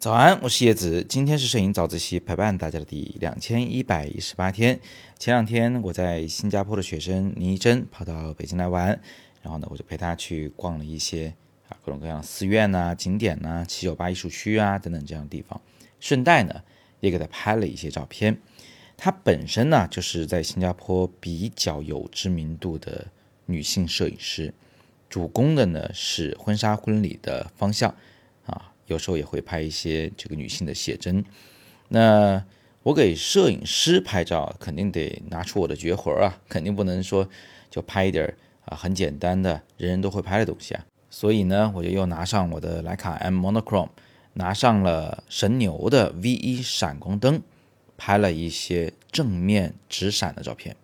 早安，我是叶子，今天是摄影早自习陪伴大家的第两千一百一十八天。前两天我在新加坡的学生倪一真跑到北京来玩，然后呢，我就陪他去逛了一些啊各种各样的寺院呐、景点呐、七九八艺术区啊等等这样的地方，顺带呢也给他拍了一些照片。她本身呢就是在新加坡比较有知名度的女性摄影师，主攻的呢是婚纱婚礼的方向。啊有时候也会拍一些这个女性的写真。那我给摄影师拍照，肯定得拿出我的绝活啊，肯定不能说就拍一点啊很简单的人人都会拍的东西啊。所以呢，我就又拿上我的徕卡 M Monochrome，拿上了神牛的 V1 闪光灯，拍了一些正面直闪的照片。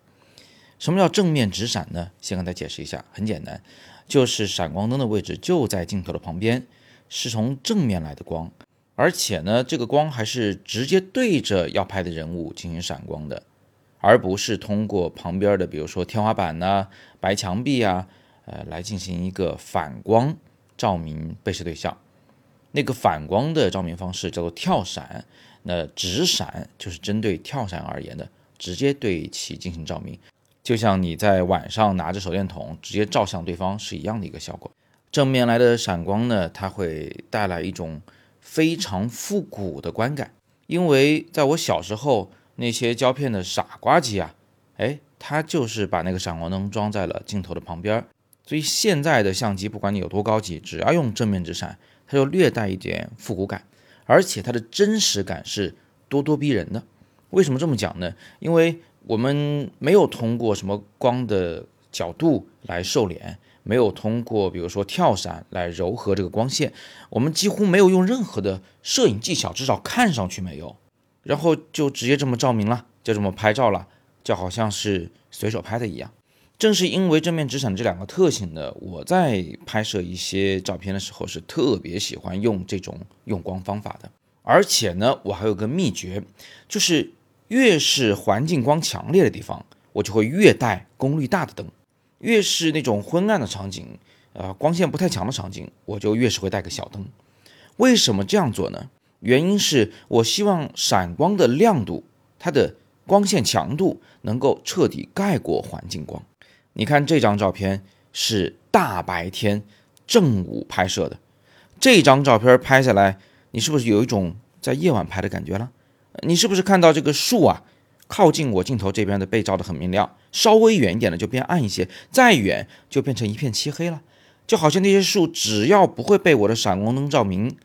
什么叫正面直闪呢？先跟大家解释一下，很简单，就是闪光灯的位置就在镜头的旁边。是从正面来的光，而且呢，这个光还是直接对着要拍的人物进行闪光的，而不是通过旁边的，比如说天花板呐、白墙壁啊，呃，来进行一个反光照明被摄对象。那个反光的照明方式叫做跳闪，那直闪就是针对跳闪而言的，直接对其进行照明，就像你在晚上拿着手电筒直接照向对方是一样的一个效果。正面来的闪光呢，它会带来一种非常复古的观感。因为在我小时候，那些胶片的傻瓜机啊，哎，它就是把那个闪光灯装在了镜头的旁边。所以现在的相机，不管你有多高级，只要用正面直闪，它就略带一点复古感，而且它的真实感是咄咄逼人的。为什么这么讲呢？因为我们没有通过什么光的角度来瘦脸。没有通过，比如说跳闪来柔和这个光线，我们几乎没有用任何的摄影技巧，至少看上去没有，然后就直接这么照明了，就这么拍照了，就好像是随手拍的一样。正是因为正面直闪这两个特性呢，我在拍摄一些照片的时候是特别喜欢用这种用光方法的。而且呢，我还有个秘诀，就是越是环境光强烈的地方，我就会越带功率大的灯。越是那种昏暗的场景，呃，光线不太强的场景，我就越是会带个小灯。为什么这样做呢？原因是我希望闪光的亮度，它的光线强度能够彻底盖过环境光。你看这张照片是大白天正午拍摄的，这张照片拍下来，你是不是有一种在夜晚拍的感觉了？你是不是看到这个树啊？靠近我镜头这边的被照得很明亮，稍微远一点的就变暗一些，再远就变成一片漆黑了。就好像那些树只要不会被我的闪光灯照明，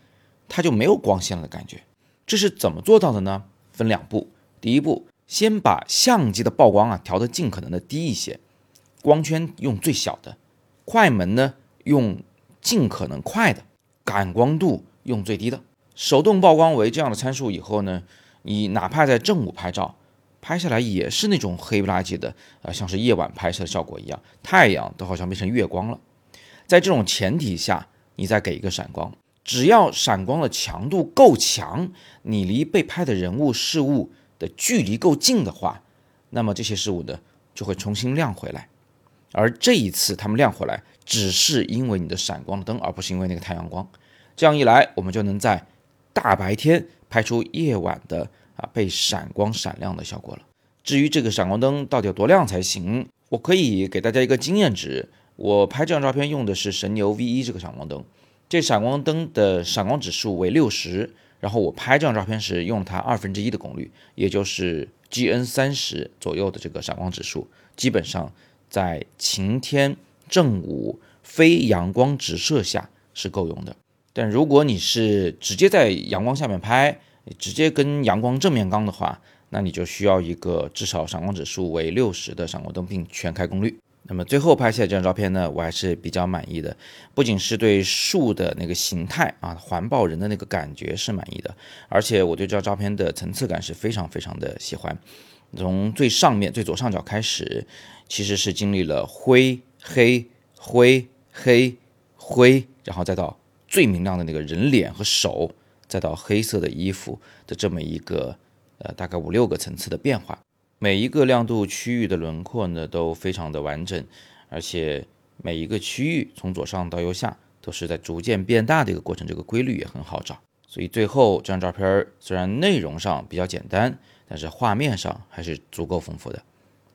它就没有光线了的感觉。这是怎么做到的呢？分两步，第一步，先把相机的曝光啊调得尽可能的低一些，光圈用最小的，快门呢用尽可能快的，感光度用最低的，手动曝光为这样的参数以后呢，你哪怕在正午拍照。拍下来也是那种黑不拉几的，啊，像是夜晚拍摄的效果一样，太阳都好像变成月光了。在这种前提下，你再给一个闪光，只要闪光的强度够强，你离被拍的人物事物的距离够近的话，那么这些事物呢就会重新亮回来。而这一次它们亮回来，只是因为你的闪光灯，而不是因为那个太阳光。这样一来，我们就能在大白天拍出夜晚的。啊，被闪光闪亮的效果了。至于这个闪光灯到底有多亮才行，我可以给大家一个经验值。我拍这张照片用的是神牛 V1 这个闪光灯，这闪光灯的闪光指数为六十，然后我拍这张照片时用它二分之一的功率，也就是 GN 三十左右的这个闪光指数，基本上在晴天正午非阳光直射下是够用的。但如果你是直接在阳光下面拍，直接跟阳光正面刚的话，那你就需要一个至少闪光指数为六十的闪光灯，并全开功率。那么最后拍下这张照片呢，我还是比较满意的，不仅是对树的那个形态啊，环抱人的那个感觉是满意的，而且我对这张照片的层次感是非常非常的喜欢。从最上面最左上角开始，其实是经历了灰黑灰黑灰，然后再到最明亮的那个人脸和手。再到黑色的衣服的这么一个，呃，大概五六个层次的变化，每一个亮度区域的轮廓呢都非常的完整，而且每一个区域从左上到右下都是在逐渐变大的一个过程，这个规律也很好找。所以最后这张照片虽然内容上比较简单，但是画面上还是足够丰富的。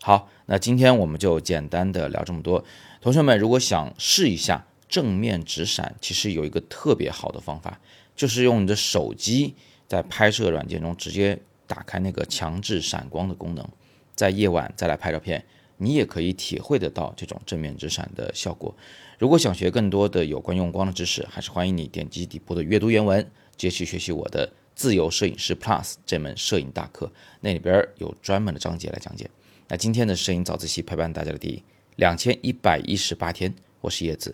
好，那今天我们就简单的聊这么多。同学们如果想试一下正面直闪，其实有一个特别好的方法，就是用你的手机在拍摄软件中直接打开那个强制闪光的功能，在夜晚再来拍照片，你也可以体会得到这种正面直闪的效果。如果想学更多的有关用光的知识，还是欢迎你点击底部的阅读原文。继续学习我的自由摄影师 Plus 这门摄影大课，那里边有专门的章节来讲解。那今天的摄影早自习陪伴大家的第两千一百一十八天，我是叶子，